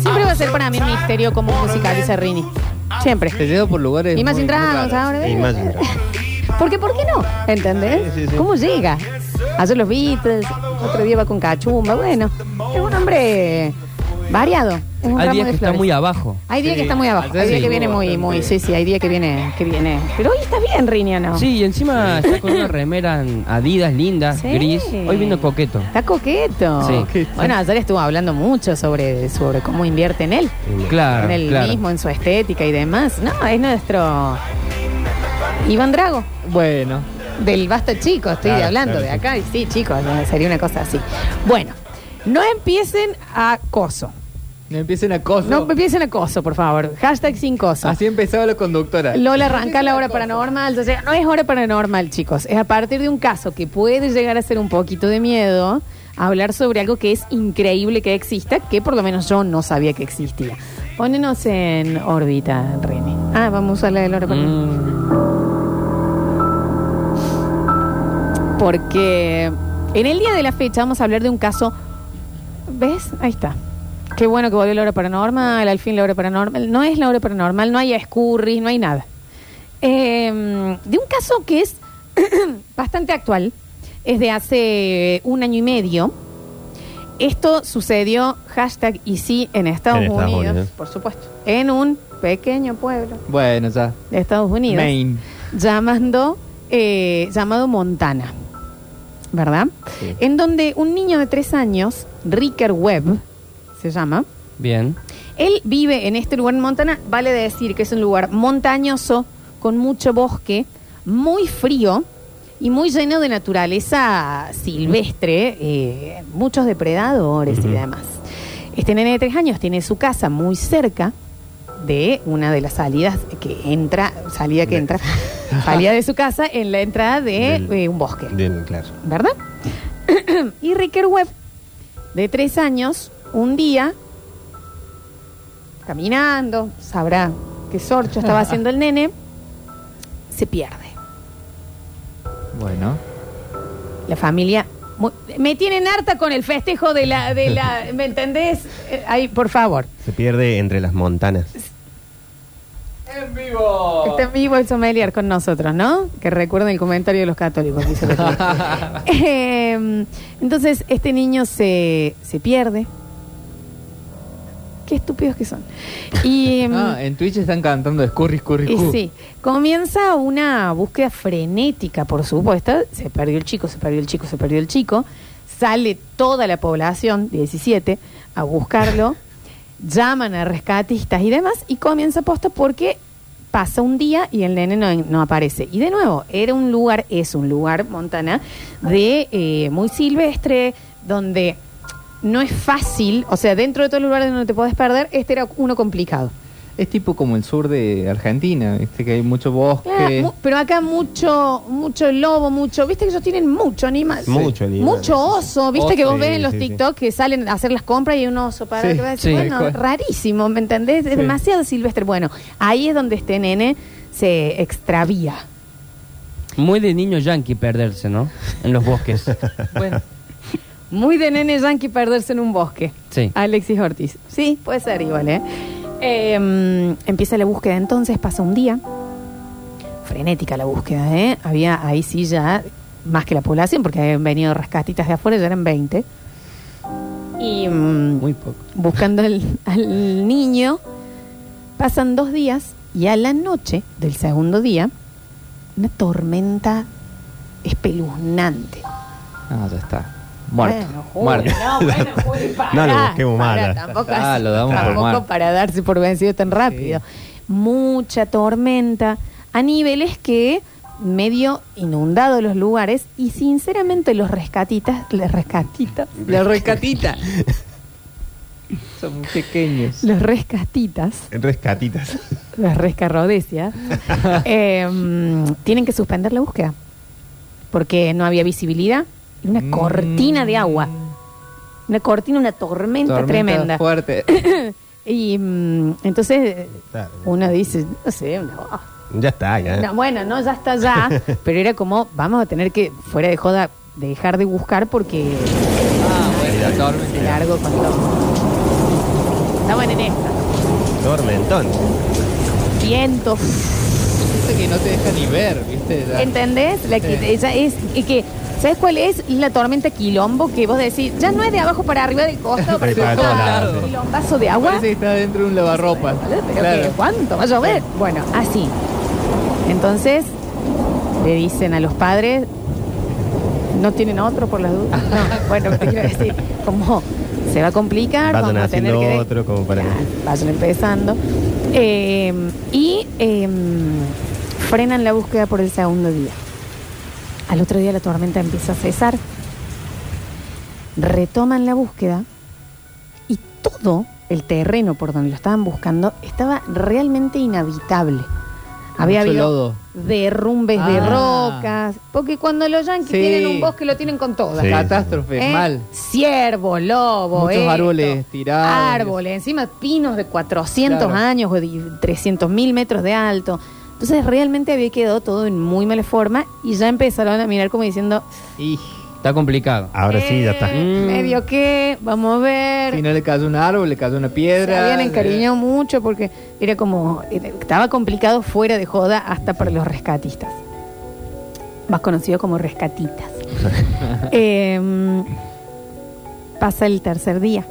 Siempre va a ser para mí un misterio cómo musicaliza Rini. Siempre. Te llevo por lugares. Imagine muy- muy. Imagine Dragons. Porque, ¿por qué no? ¿Entendés? Sí, sí, sí. ¿Cómo llega? Hace los Beatles, otro día va con cachumba. Bueno, es un hombre variado. Un Hay días que está muy abajo. Hay días que está muy abajo. Hay días sí, que viene muy, muy. Sí, sí, hay días que viene, que viene. Pero hoy está bien, Rini, ¿o no? Sí, y encima está con una remera en Adidas linda, Sí. gris. Hoy vino coqueto. Está coqueto. Sí. Bueno, ayer estuvo hablando mucho sobre, sobre cómo invierte en él. Claro, en él claro. mismo, en su estética y demás. No, es nuestro Iván Drago. Bueno. Del Basta Chico, estoy Claro, hablando claro, de acá. Y sí, chicos, sería una cosa así. Bueno, no empiecen a coso. No empiecen a cosas. No empiecen a coso, por favor. Hashtag sin coso. Así empezaba la conductora. Lola arranca la hora paranormal. O sea, no es hora paranormal, chicos. Es a partir de un caso que puede llegar a ser un poquito de miedo, hablar sobre algo que es increíble que exista, que por lo menos yo no sabía que existía. Pónenos en órbita, René. Ah, vamos a la de la hora paranormal. Mm, Porque en el día de la fecha vamos a hablar de un caso. ¿Ves? Ahí está. Qué bueno que volvió la hora paranormal, al fin la hora paranormal. No es la hora paranormal, no hay escurris, no hay nada. Eh, de un caso que es bastante actual, es de hace un año y medio. Esto sucedió, hashtag y sí, en Estados, En Estados Unidos, Unidos. por supuesto, en un pequeño pueblo Bueno, ya. de Estados Unidos Maine. llamando, eh, llamado Montana, ¿verdad? Sí. En donde un niño de tres años, Ricker Webb, se llama, Bien. él vive en este lugar en Montana, vale decir que es un lugar montañoso, con mucho bosque, muy frío y muy lleno de naturaleza silvestre, eh, muchos depredadores y demás. Este nene de tres años tiene su casa muy cerca de una de las salidas que entra, salida que entra, salida de su casa en la entrada de Del- eh, un bosque. Bien, claro. ¿verdad? y Ricker Webb, de tres años, un día, caminando, sabrá qué sorcho estaba haciendo el nene, se pierde. Bueno. La familia... mu- Me tienen harta con el festejo de la... De la ¿Me entendés? Eh, Ahí, por favor. Se pierde entre las montanas. ¡En vivo! Está en vivo el sommelier con nosotros, ¿no? Que recuerden el comentario de los católicos. dice el otro día. Eh, entonces, este niño se, se pierde. Qué estúpidos que son. Y, mm, Ah, en Twitch están cantando Scurry, Scurry, y Scurry. sí, comienza una búsqueda frenética, por supuesto. Se perdió el chico, se perdió el chico, se perdió el chico. Sale toda la población, 17, a buscarlo. llaman a rescatistas y demás. Y comienza posta porque pasa un día y el nene no, no aparece. Y de nuevo, era un lugar, es un lugar, Montana, de eh, muy silvestre, donde no es fácil, o sea, dentro de todos los lugares donde te podés perder, este era uno complicado. Es tipo como el sur de Argentina, viste que hay mucho bosque. Claro, mu- pero acá mucho, mucho lobo, mucho, viste que ellos tienen mucho animal. Mucho animal. Mucho oso, viste que vos Sí, ves en los sí, sí. TikTok que salen a hacer las compras y hay un oso para Sí, que vas a decir, sí. bueno, Tal cual. rarísimo, ¿me entendés? Es Sí. demasiado silvestre. Bueno, ahí es donde este nene se extravía. Muy de niño yankee perderse, ¿no? En los bosques. Bueno, Muy de nene yankee perderse en un bosque. Sí. Alexis Ortiz. Sí, puede ser igual, ¿eh? Eh, empieza la búsqueda entonces, pasa un día. Frenética la búsqueda, ¿eh? Había ahí sí ya más que la población, porque habían venido rescatitas de afuera, ya eran 20. Y mm, Muy poco. buscando al, al niño, pasan dos días y a la noche del segundo día, una tormenta espeluznante. ah, ya está. Muerto. Bueno, Juli, Muerto. No, bueno, Juli, pará, No lo busquemos pará, mal. Tampoco, Ah, así, lo damos por tampoco muerto. para darse por vencido tan rápido. Mucha tormenta a niveles que medio inundado los lugares y sinceramente los rescatitas, los rescatitas, La rescatita. Son muy pequeños. los rescatitas, Rescatitas. las rescarrodecias, eh, mm, tienen que suspender la búsqueda porque no había visibilidad y una Mm. cortina de agua. Una cortina, una tormenta, Tormenta tremenda. fuerte. Y mm, entonces Claro. uno dice, no sé, no, Ya está, ya. no, bueno, no, ya está ya, pero era como, vamos a tener que, fuera de joda, dejar de buscar porque Ah, bueno. La tormenta. Se con todo. Estaban en esta. Tormentón. Viento. Eso que no te deja ni ver, ¿viste? Ya. ¿Entendés? La que, Sí. ella es y que ¿Sabes cuál es la tormenta quilombo que vos decís? Ya no es de abajo para arriba del costado para Sí, para todos lados. Quilombazo de agua. Parece que está dentro de un lavarropas. Pero Claro. ¿Cuánto va a llover? Bueno, así. Entonces, le dicen a los padres, ¿no tienen otro por las dudas? No, bueno, te quiero decir, como se va a complicar, Vayan vamos a tener que... otro como para- Ya, vayan empezando. Eh, y eh, frenan la búsqueda por el segundo día. Al otro día la tormenta empieza a cesar. Retoman la búsqueda y todo el terreno por donde lo estaban buscando estaba realmente inhabitable. Había Mucho habido lodo. derrumbes de Ah. rocas, porque cuando los yanquis Sí. tienen un bosque lo tienen con todas. Sí. Catástrofe, ¿Eh? mal. Ciervo, lobo, Muchos esto, árboles tirados. Árboles, encima pinos de 400 Claro. años o de 300 mil metros de alto. Entonces realmente había quedado todo en muy mala forma y ya empezaron a mirar como diciendo, Y Está complicado. Ahora sí, ya está. "Eh, Mm. medio que, vamos a ver. si no le cayó un árbol, le cayó una Se piedra. habían encariñado mucho porque era como, eh, estaba complicado fuera de joda hasta para los rescatistas. Más conocido como rescatitas. Em, pasa el tercer día.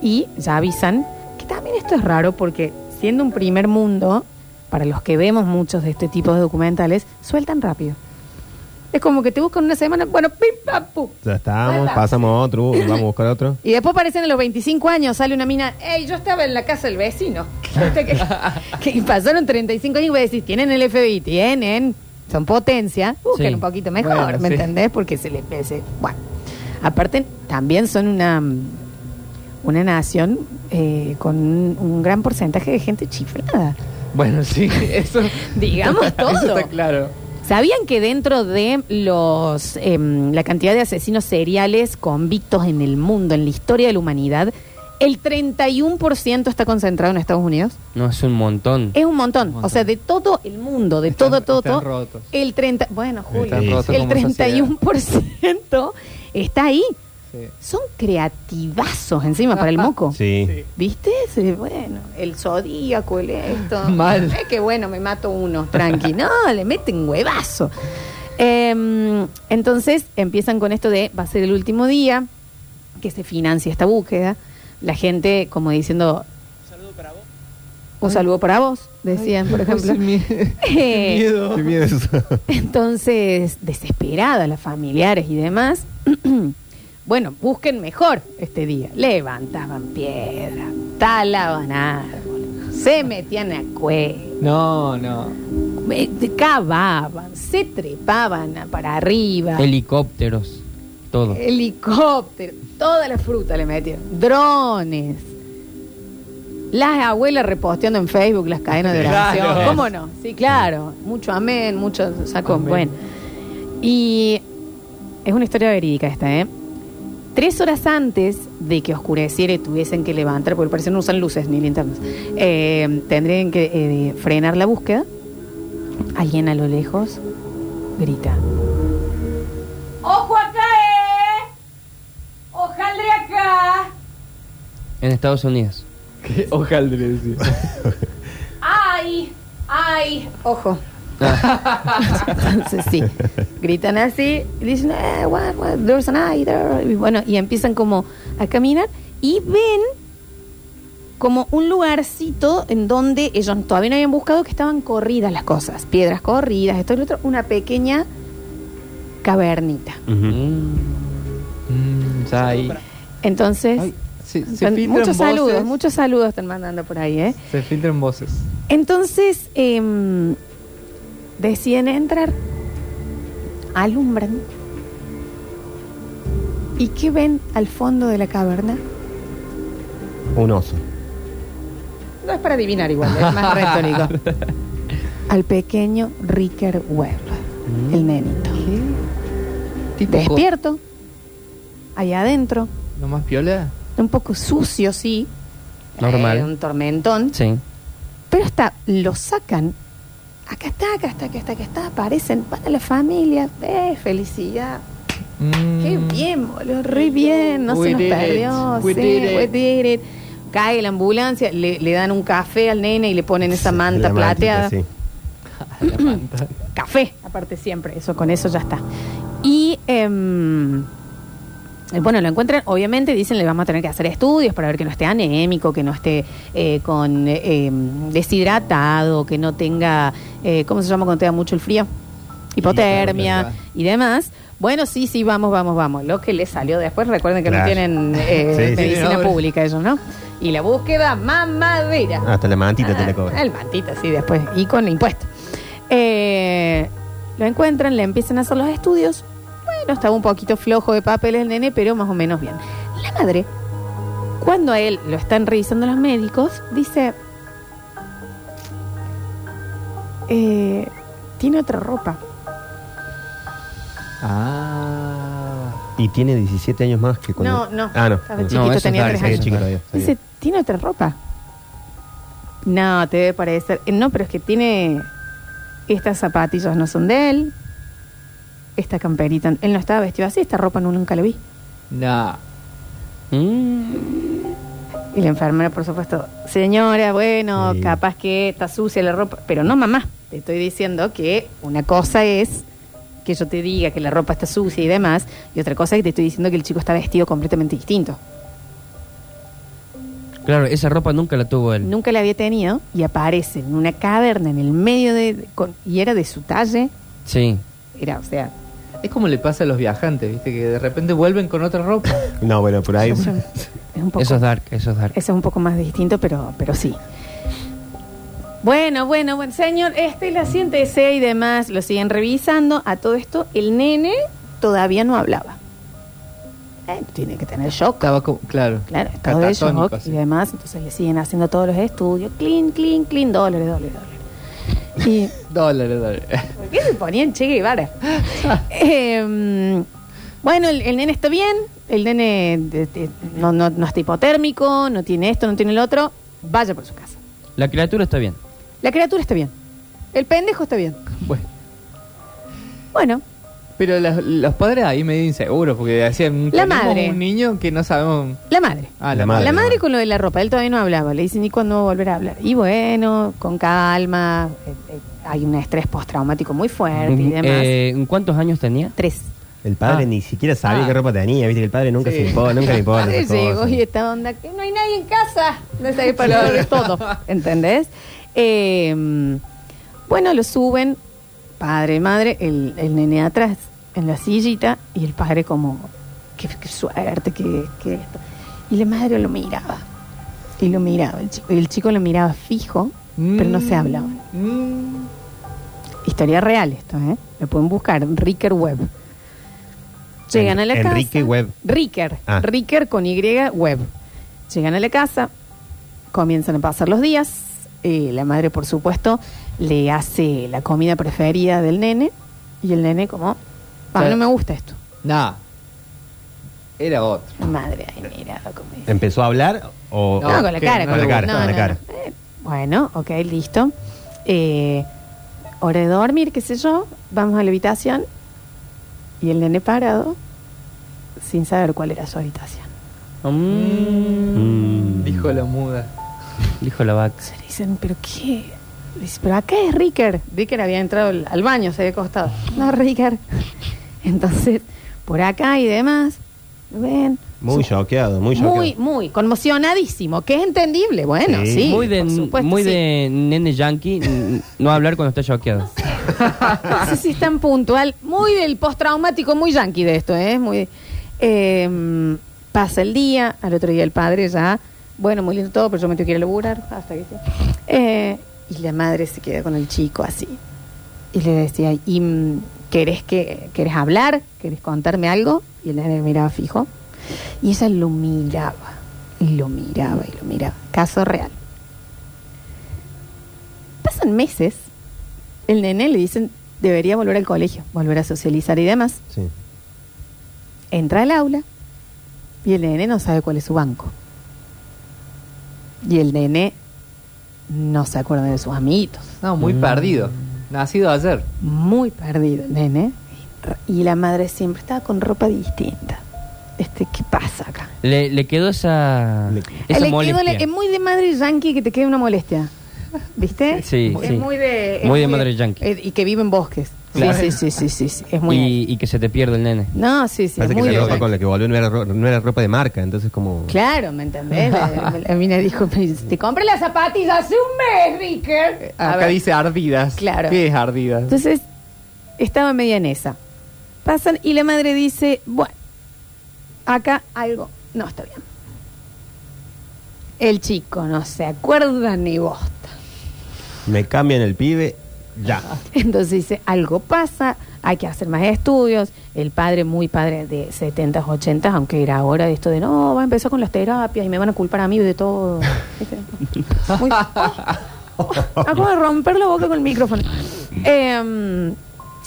Y ya avisan que también esto es raro porque siendo un primer mundo, para los que vemos muchos de este tipo de documentales, sueltan rápido. Es como que te buscan una semana, bueno, pim, pam, pum. Ya estamos, pasamos a otro, vamos a buscar otro. Y después aparecen a los 25 años, sale una mina, ¡Ey, yo estaba en la casa del vecino! ¿Viste que, que pasaron 35 años y vos decís, tienen el FBI, tienen, son potencia, busquen Sí. un poquito mejor, Bueno, ¿me sí. entendés? Porque se les pese. Bueno, aparte, también son una, una nación eh, con un, un gran porcentaje de gente chiflada. Bueno, sí, eso. Digamos todo. Eso está claro. ¿Sabían que dentro de los em, la cantidad de asesinos seriales convictos en el mundo, en la historia de la humanidad, el 31% está concentrado en Estados Unidos? No, es un montón. Es un montón. Un montón. O sea, de todo el mundo, de Están- todo, todo, están todo. rotos. El 30, bueno, Julio, Están Sí, rotos el como sociedad. 31% está ahí. Sí. Son creativazos encima para el moco. Sí. ¿Viste? Bueno, el zodíaco, el esto. Mal. Es que bueno, me mato uno, tranqui. No, le meten huevazo. Em, entonces empiezan con esto de va a ser el último día que se financia esta búsqueda. La gente como diciendo... Un saludo para vos, decían, por ejemplo. Eh, qué miedo. Eso. entonces, desesperadas las familiares y demás, bueno, busquen mejor este día. Levantaban piedra, talaban árboles, se metían a cueva, No, no. cavaban, se trepaban a- para arriba, Helicópteros. Todo. helicóptero, toda la fruta le metieron, drones. Las abuelas reposteando en Facebook las cadenas de oración. Claro. ¿Cómo no? Sí, claro. Mucho amén, mucho saco. Amén. Bueno. Y es una historia verídica esta, ¿eh? Tres horas antes de que oscureciera y tuviesen que levantar, porque parece que no usan luces ni linternas, eh, tendrían que eh, frenar la búsqueda. Alguien a lo lejos grita. ¡Ojo acá, eh! ¡Ojaldre acá! En Estados Unidos. Qué hojaldre decir. ¡Ay! ¡Ay! Ojo. Entonces sí, gritan así y dicen, eh, what, what, there's an eye there. Y bueno, y empiezan como a caminar y ven como un lugarcito en donde ellos todavía no habían buscado que estaban corridas las cosas, piedras corridas, esto y lo otro, una pequeña cavernita. Mm. Mm, ya ahí. Entonces, Ay, se, se están- filtran muchos voces. saludos, muchos saludos están mandando por ahí, ¿eh? Se filtran voces. Entonces, em, deciden entrar, alumbran. ¿Y qué ven al fondo de la caverna? Un oso. No es para adivinar igual, es más retórico. Al pequeño Ricker Webb, el nenito. Tipo Despierto, allá adentro, ¿Lo más piola? un poco sucio, sí. Normal. Eh, un tormentón. Sí. Pero está, lo sacan. Acá está, acá está, acá está, acá está. Aparecen para la familia. Eh, felicidad. Mm. Qué bien, boludo, re bien, no We se nos it. perdió. We sí, did it. we did it. Cae la ambulancia, le, le dan un café al nene y le ponen esa manta La mantita, plateada. sí. La manta. Café, aparte siempre, eso con eso ya está. Y em, eh, bueno, lo encuentran, obviamente dicen le vamos a tener que hacer estudios para ver que no esté anémico, que no esté eh, con eh, deshidratado, que no tenga, eh, ¿cómo se llama cuando te da mucho el frío? Hipotermia y demás. Bueno, sí, sí, vamos, vamos, vamos. Lo que le salió después, recuerden que no Claro. tienen eh, Sí, sí. medicina no, pública ellos, ¿no? Y la búsqueda mamadera. Hasta la mantita te la Ah, cobran. El mantita, sí, después. Y con impuesto. Eh, lo encuentran, le empiezan a hacer los estudios. Bueno, estaba un poquito flojo de papel el nene, pero más o menos bien. La madre, cuando a él lo están revisando los médicos, dice... eh, tiene otra ropa. Ah. Y tiene 17 años más que cuando... No, no. Ah, no. Estaba No, chiquito, eso tenía es tres Dark, años. todavía. está Dice, bien. ¿tiene otra ropa? No, te debe parecer. eh, No, pero es que tiene. Estas zapatillas no son de él. Esta camperita. Él no estaba vestido así, esta ropa no, nunca la vi. Nah. Mm. Y la enfermera, por supuesto, señora, bueno, Sí. capaz que está sucia la ropa. Pero no, mamá. Te estoy diciendo que una cosa es que yo te diga que la ropa está sucia y demás. Y otra cosa es que te estoy diciendo que el chico está vestido completamente distinto. Claro, esa ropa nunca la tuvo él. Nunca la había tenido y aparece en una caverna en el medio de... de- con- y era de su talle. Sí. Era, o sea... Es como le pasa a los viajantes, ¿viste? Que de repente vuelven con otra ropa. No, bueno, por ahí... eso es un poco, Eso es dark, eso es dark. eso es un poco más distinto, pero, pero sí. Bueno, bueno, bueno, señor, este la siéntese y demás, lo siguen revisando. A todo esto, el nene todavía no hablaba. Eh, tiene que tener shock. Estaba como, claro. Claro, estado de shock así. y demás. Entonces le siguen haciendo todos los estudios. Clean, clean, clean, dólares, dólares, dólares. Y Dólares, dólares. ¿Por qué se ponían Che Guevara? Eh, bueno, el, el nene está bien, el nene de- de- no, no, no está hipotérmico, no tiene esto, no tiene el otro, vaya por su casa. La criatura está bien. La criatura está bien, el pendejo está bien. Bueno. Bueno, Pero los, los padres ahí medio inseguros, porque decían, La tenemos madre. un niño que no sabemos... la madre. Ah, La la, madre. la madre con lo de la ropa, él todavía no hablaba, le dicen, ¿y cuándo volverá a hablar? Y bueno, con calma, eh, eh, hay un estrés postraumático muy fuerte y demás. Eh, ¿Cuántos años tenía? Tres. El padre Ah. ni siquiera sabía Ah. qué ropa tenía, viste que el padre nunca Sí. se importa, nunca le importa. Padre esas llegó y esta onda que no hay nadie en casa. No sabe para de todo. ¿Entendés? Eh, bueno, lo suben, padre, madre, el, el nene atrás en la sillita y el padre como, qué, qué suerte, que, que esto. Y la madre lo miraba. Y lo miraba el chico. Y el chico lo miraba fijo, pero no se hablaban. Mm. Historia real esto, ¿eh? Lo pueden buscar, Ricker Web. Llegan a la casa. Enrique Webb. Ricker. Ah. Ricker con Y Web. Llegan a la casa, comienzan a pasar los días. Eh, la madre, por supuesto, le hace la comida preferida del nene. Y el nene, como, "Ah, no me gusta esto. Nah. Era otro. La madre, ay, mira. ¿Empezó a hablar o...? No, con la que cara. con la no, Con la no, cara. no. Eh, bueno, ok, listo. Eh, hora de dormir, qué sé yo. Vamos a la habitación. Y el nene parado, sin saber cuál era su habitación. Mm. Mm. Dijo la muda. Dijo la vaca. Dicen, ¿pero qué? Dice, ¿pero acá es Ricker? Ricker había entrado al, al baño, se había acostado. No, Ricker. Entonces, por acá y demás, ¿lo ven? Muy choqueado, muy choqueado. Muy, muy conmocionadísimo, que es entendible, bueno, sí. Sí. muy de, supuesto, muy sí. de nene yankee no hablar cuando está choqueado. No sé si es tan puntual. Muy del postraumático, muy yankee de esto, ¿eh? Muy, eh, pasa el día, al otro día el padre ya, bueno, muy lindo todo, pero yo me tengo que ir a laburar. Hasta que eh, Y la madre se queda con el chico así. Y le decía, ¿y mm, querés, que, querés hablar? ¿Querés contarme algo? Y el nene miraba fijo. Y ella lo miraba, y lo miraba, y lo miraba. Caso real. Pasan meses el nene le dicen debería volver al colegio, volver a socializar y demás. Sí. Entra al aula y el nene no sabe cuál es su banco. Y el nene no se acuerda de sus amiguitos. No, muy Mm. perdido. Nacido ayer. Muy perdido el nene. Y la madre siempre estaba con ropa distinta. Este, ¿qué pasa acá? Le, le quedó esa, Le- esa Le quedó molestia. es muy de madre yankee que te quede una molestia. ¿Viste? Sí, es sí. muy de. es Muy de madre yankee. eh, y que vive en bosques. Sí, Claro. sí, sí, sí, sí, sí, Es muy. y, y que se te pierde el nene. No, sí, sí. Parece Es que muy la ropa con la que volvió no era, ro- no era ropa de marca, entonces como... Claro, ¿me entendés? La, la mina dijo: Te compré las zapatillas hace un mes, Ricker. A Acá ver. dice ardidas. Claro. ¿Qué es ardidas? Entonces, estaba media en esa. Pasan y la madre dice, bueno, acá algo no está bien. El chico no se acuerda ni bosta. Me cambian el pibe, ya. Entonces dice, algo pasa, hay que hacer más estudios. El padre, muy padre de 70s, 80s, aunque era ahora de esto de, no, va a empezar con las terapias y me van a culpar a mí de todo. ¿Viste? Muy- Oh, acabo de romper la boca con el micrófono. Eh,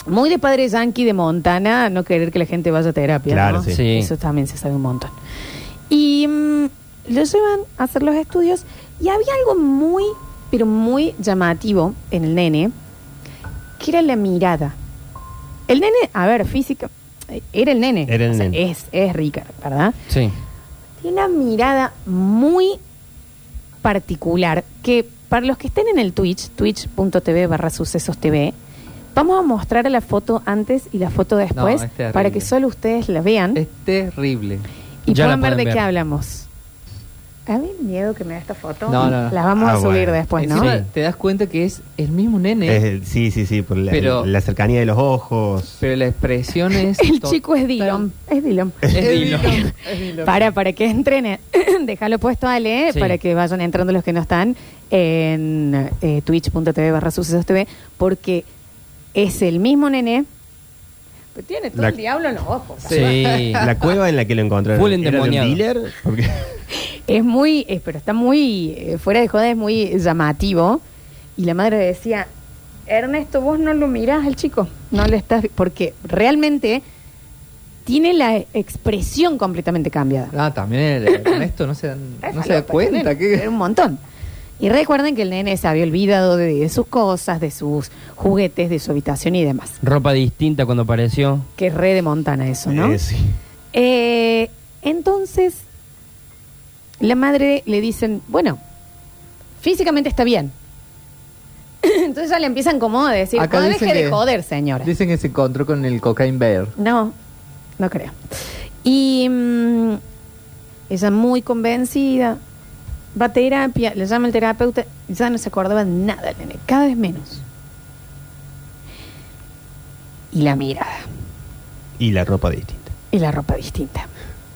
muy de padre yankee de Montana, no querer que la gente vaya a terapia. Claro, ¿no? sí. Sí. Eso también se sabe un montón. Y mm, lo llevan a hacer los estudios y había algo muy, pero muy llamativo en el nene, que era la mirada. El nene, a ver, física, era el nene. Era el O sea, nene. Es, es Ricard, ¿verdad? Sí. Tiene una mirada muy particular que para los que estén en el Twitch, twitch.tv barra sucesos TV, vamos a mostrar la foto antes y la foto después No, para que solo ustedes la vean Es terrible. y Ya puedan ver de qué hablamos. A mí miedo que me da esta foto. No, no, no. Las vamos Ah, a subir bueno. después, ¿no? Encima Sí. te das cuenta que es el mismo nene, Es el- sí, sí, sí, por la, Pero- la cercanía de los ojos. pero la expresión es... El chico es Dillon. Es Dillon. Es Dillon. Para, para que entren, déjalo puesto Ale, Sí. para que vayan entrando los que no están en eh, twitch.tv barra sucesos TV, porque es el mismo nene, pero tiene todo La- el diablo en los ojos. Sí. La cueva en la que lo encontraron. Full ¿Era de un endemoniado. dealer? Porque- Es muy, eh, pero está muy, eh, fuera de joda, es muy llamativo. Y la madre decía, Ernesto, vos no lo mirás al chico, no le estás, porque realmente tiene la expresión completamente cambiada. Ah, también el Ernesto no se, dan, no se da Falopa, cuenta que... Era un montón. Y recuerden que el nene se había olvidado de, de sus cosas, de sus juguetes, de su habitación y demás. Ropa distinta cuando apareció. Que es re de Montana eso, ¿no? Eh, sí. Eh, entonces, la madre le dicen, bueno, físicamente está bien. entonces ya le empiezan como a decir, Acá no dicen deje de que- joder, señora. Dicen que se encontró con el cocaine bear. No, no creo. Y mm, ella muy convencida, va a terapia, le llama el terapeuta, ya no se acordaba nada, el nene, cada vez menos. Y la mirada, Y la ropa distinta. y la ropa distinta.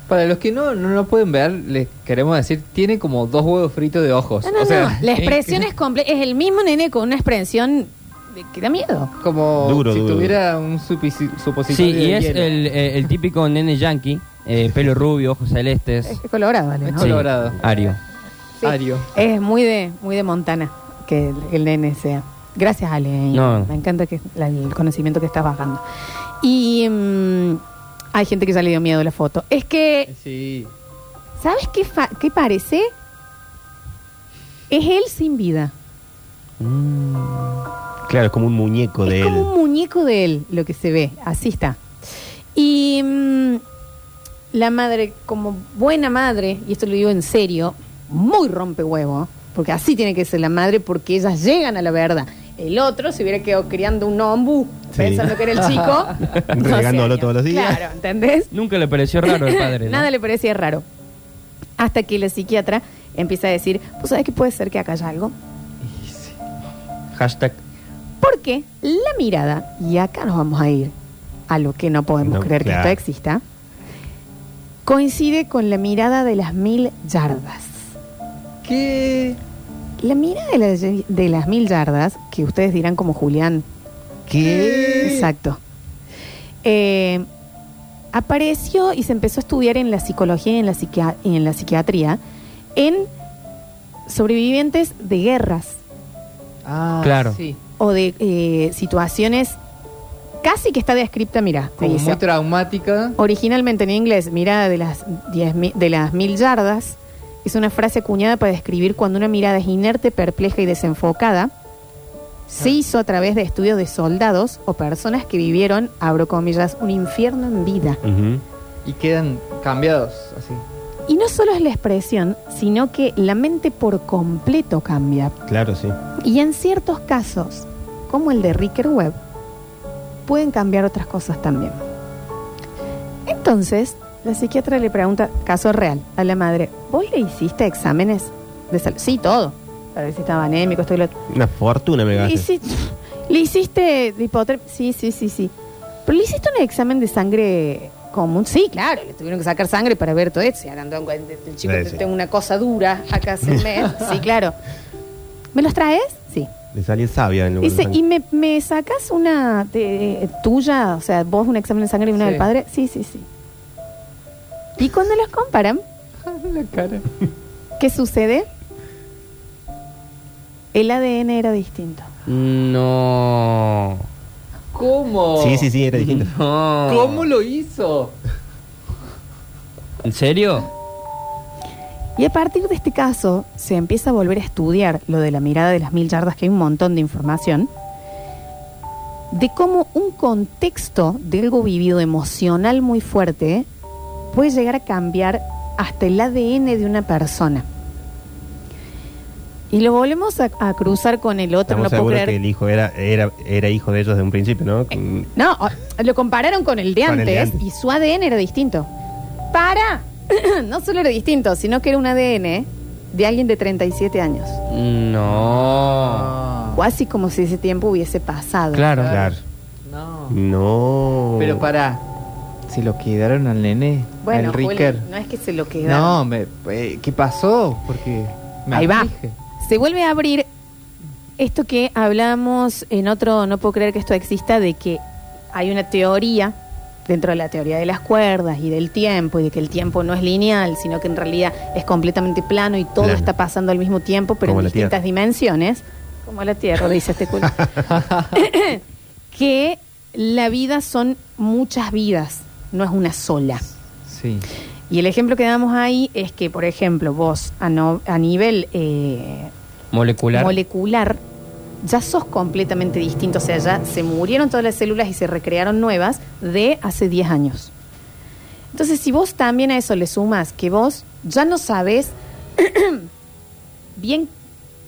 Para los que no, no lo pueden ver, les queremos decir, tiene como dos huevos fritos de ojos. No, no, o sea, no, la expresión es completa, es el mismo nene con una expresión de- que da miedo. como Duro, si duro. tuviera un supositorio Sí, y de es el, eh, el típico nene yankee, eh, pelo rubio, ojos celestes. Es colorado, ¿vale? Es colorado. Ario. Sí. Ario. Es muy de, muy de Montana que el, el nene sea. Gracias, Ale. No. Me encanta que la- el conocimiento que estás bajando. Y mm, hay gente que ya le dio miedo la foto. Es que, Sí. ¿sabes qué, fa- qué parece? Es él sin vida. Mm. Claro, es como un muñeco de es él. como un muñeco de él lo que se ve. Así está. Y mm, la madre, como buena madre, y esto lo digo en serio, muy rompe huevo, porque así tiene que ser la madre, porque ellas llegan a la verdad. El otro se hubiera quedado criando un ombú Sí. Pensando que era el chico. Regándolo todos los días. Claro, ¿entendés? Nunca le pareció raro el padre. ¿no? Nada le parecía raro. Hasta que la psiquiatra empieza a decir, ¿pues sabes que puede ser que acá haya algo? Hashtag. Porque la mirada, y acá nos vamos a ir a lo que no podemos No, creer claro. que esto exista, coincide con la mirada de las mil yardas. ¿Qué? La mirada de las, de las mil yardas, que ustedes dirán como Julián, ¿Qué? exacto, eh, apareció y se empezó a estudiar en la psicología y en la, psiquia- y en la psiquiatría en sobrevivientes de guerras Ah, Claro. Sí. o de eh, situaciones casi que está descripta, mira, te Como dice. muy traumática. Originalmente en inglés, mirada de las, diez mi- de las mil yardas, es una frase acuñada para describir cuando una mirada es inerte, perpleja y desenfocada, se hizo a través de estudios de soldados o personas que vivieron, abro comillas, un infierno en vida. Y quedan cambiados así. Y no solo es la expresión, sino que la mente por completo cambia. Claro, sí. Y en ciertos casos, como el de Ricker Webb, pueden cambiar otras cosas también. Entonces, la psiquiatra le pregunta, caso real, a la madre, ¿vos le hiciste exámenes de salud? Sí, todo. Para ver si estaba anémico, esto y lo otro. Una fortuna me ¿Le gasté. hiciste, ¿Le hiciste hipotre- Sí, sí, sí, sí. ¿Pero le hiciste un examen de sangre común? Sí, claro, le tuvieron que sacar sangre para ver todo esto. Se hagan en cuenta, el chico, Sí, sí. tengo una cosa dura acá hace un mes. Sí, claro. ¿Me los traes? Sí. Le salía sabia en lugar de Dice, sangre. ¿y me, me sacas una de- tuya? O sea, vos un examen de sangre y una Sí. del padre. Sí, sí, sí. Y cuando los comparan, La cara. ¿qué sucede? El ADN era distinto. No. ¿Cómo? Sí, sí, sí, era distinto. No. ¿Cómo lo hizo? ¿En serio? Y a partir de este caso se empieza a volver a estudiar lo de la mirada de las mil yardas, que hay un montón de información, de cómo un contexto de algo vivido emocional muy fuerte puede llegar a cambiar hasta el ADN de una persona. Y lo volvemos a, a cruzar con el otro, Estamos no puedo seguros creer. que el hijo era, era, era hijo de ellos desde un principio, ¿no? Con- No, o- lo compararon con el de Con el antes, de antes. y su ADN era distinto. Para, no solo era distinto, sino que era un ADN de alguien de 37 años. No. Casi como si ese tiempo hubiese pasado. Claro. Claro. No. No. Pero para. Si lo quedaron al nene, Bueno, al Juli, Ricker. no es que se lo quedaron. No, me, eh, ¿qué pasó? Porque me Ahí va. aflige. Se vuelve a abrir esto que hablamos en otro, no puedo creer que esto exista, de que hay una teoría dentro de la teoría de las cuerdas y del tiempo y de que el tiempo no es lineal, sino que en realidad es completamente plano y todo Plano. está pasando al mismo tiempo, pero Como en distintas Tierra. dimensiones, como la Tierra, dice este culo. que la vida son muchas vidas, no es una sola. Sí. Y el ejemplo que damos ahí es que, por ejemplo, vos a, no- a nivel eh, Molecular. molecular ya sos completamente distinto. O sea, ya se murieron todas las células y se recrearon nuevas de hace 10 años. Entonces, si vos también a eso le sumas que vos ya no sabes bien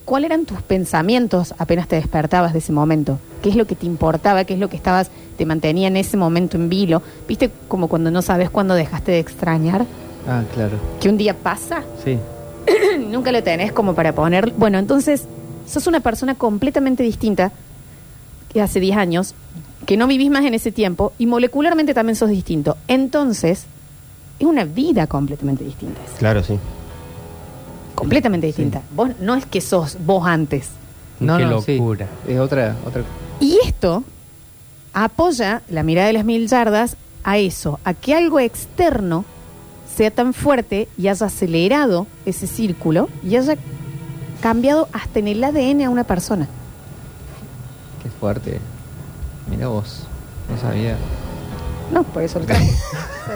cuáles eran tus pensamientos apenas te despertabas de ese momento, qué es lo que te importaba, qué es lo que estabas, te mantenía en ese momento en vilo. ¿Viste como cuando no sabes cuándo dejaste de extrañar? Ah, claro. Que un día pasa Sí. nunca lo tenés como para poner. Bueno, entonces sos una persona completamente distinta que hace 10 años, que no vivís más en ese tiempo y molecularmente también sos distinto. Entonces, es una vida completamente distinta. Claro, sí. Completamente distinta. Vos no es que sos vos antes. No, Qué no, sí. locura. Es otra, otra. Y esto apoya la mirada de las mil yardas a eso, a que algo externo sea tan fuerte y haya acelerado ese círculo y haya cambiado hasta en el ADN a una persona. Qué fuerte. Mira vos. No sabía. No, por eso lo traje.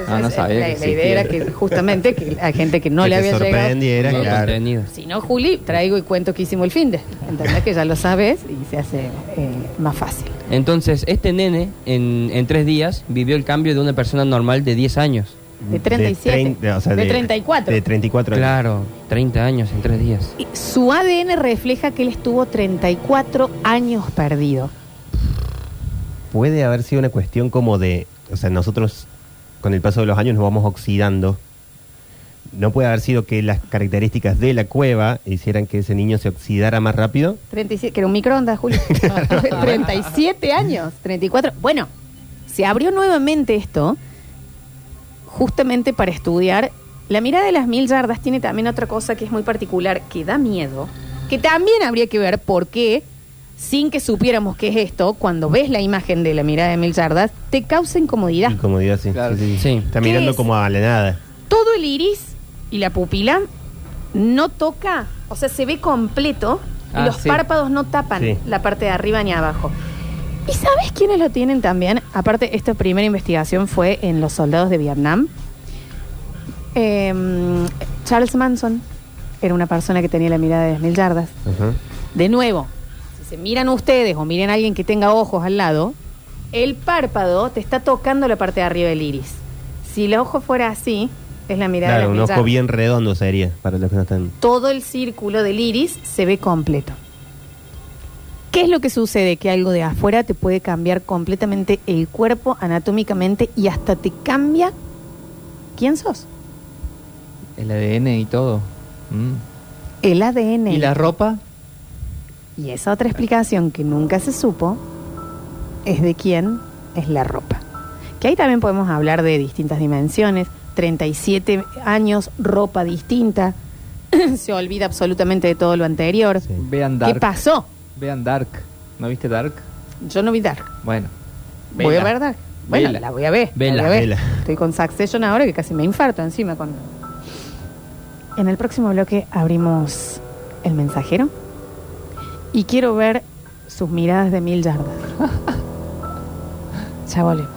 Ah, no sabía la, que la idea era que justamente que hay gente que no Que le te había llegado. sorprendiera, Nuevo claro. contenido. Si no, Juli, traigo y cuento que hicimos el fin de. ¿Entendés? Que ya lo sabes y se hace eh, más fácil. Entonces, este nene en, en tres días vivió el cambio de una persona normal de 10 años. De 37. trein- o sea, De 34. De 34 años. Claro, 30 años en tres días. Y Su ADN refleja que él estuvo 34 años perdido. Puede haber sido una cuestión como de. O sea, nosotros con el paso de los años nos vamos oxidando. No puede haber sido que las características de la cueva hicieran que ese niño se oxidara más rápido. 37, que era un microondas, Julio. 37 años, 34. Bueno, se abrió nuevamente esto justamente para estudiar. La mirada de las mil yardas tiene también otra cosa que es muy particular, que da miedo, que también habría que ver por qué, sin que supiéramos qué es esto, cuando ves la imagen de la mirada de mil yardas, te causa incomodidad. Incomodidad, sí. Claro. sí, sí. Sí. Está ¿Qué mirando es? como a la nada. todo el iris y la pupila no toca, o sea, se ve completo y Ah, los sí. párpados no tapan Sí. la parte de arriba ni abajo. ¿Y sabes quiénes lo tienen también? Aparte, esta primera investigación fue en los soldados de Vietnam. Em, Charles Manson era una persona que tenía la mirada de 10.000 yardas. De nuevo, se miran ustedes o miren a alguien que tenga ojos al lado, el párpado te está tocando la parte de arriba del iris. Si el ojo fuera así, es la mirada Claro, de un la ojo Millar. bien redondo sería, para los que no están... Todo el círculo del iris se ve completo. ¿Qué es lo que sucede? Que algo de afuera te puede cambiar completamente el cuerpo anatómicamente y hasta te cambia quién sos. El ADN y todo. Mm. El ADN. ¿Y la ropa? Y esa otra explicación que nunca se supo es de quién es la ropa. Que ahí también podemos hablar de distintas dimensiones. 37 años, ropa distinta. se olvida absolutamente de todo lo anterior. Sí. Vean ¿Qué Dark. pasó? Vean Dark. ¿No viste Dark? Yo no vi Dark. Bueno. Voy a ver Dark. Bueno, Vela. la voy a ver. la Vela, voy a ver. vela. Estoy con Succession ahora que casi me infarto encima con. En el próximo bloque abrimos el mensajero y quiero ver sus miradas de mil yardas. ya volvemos.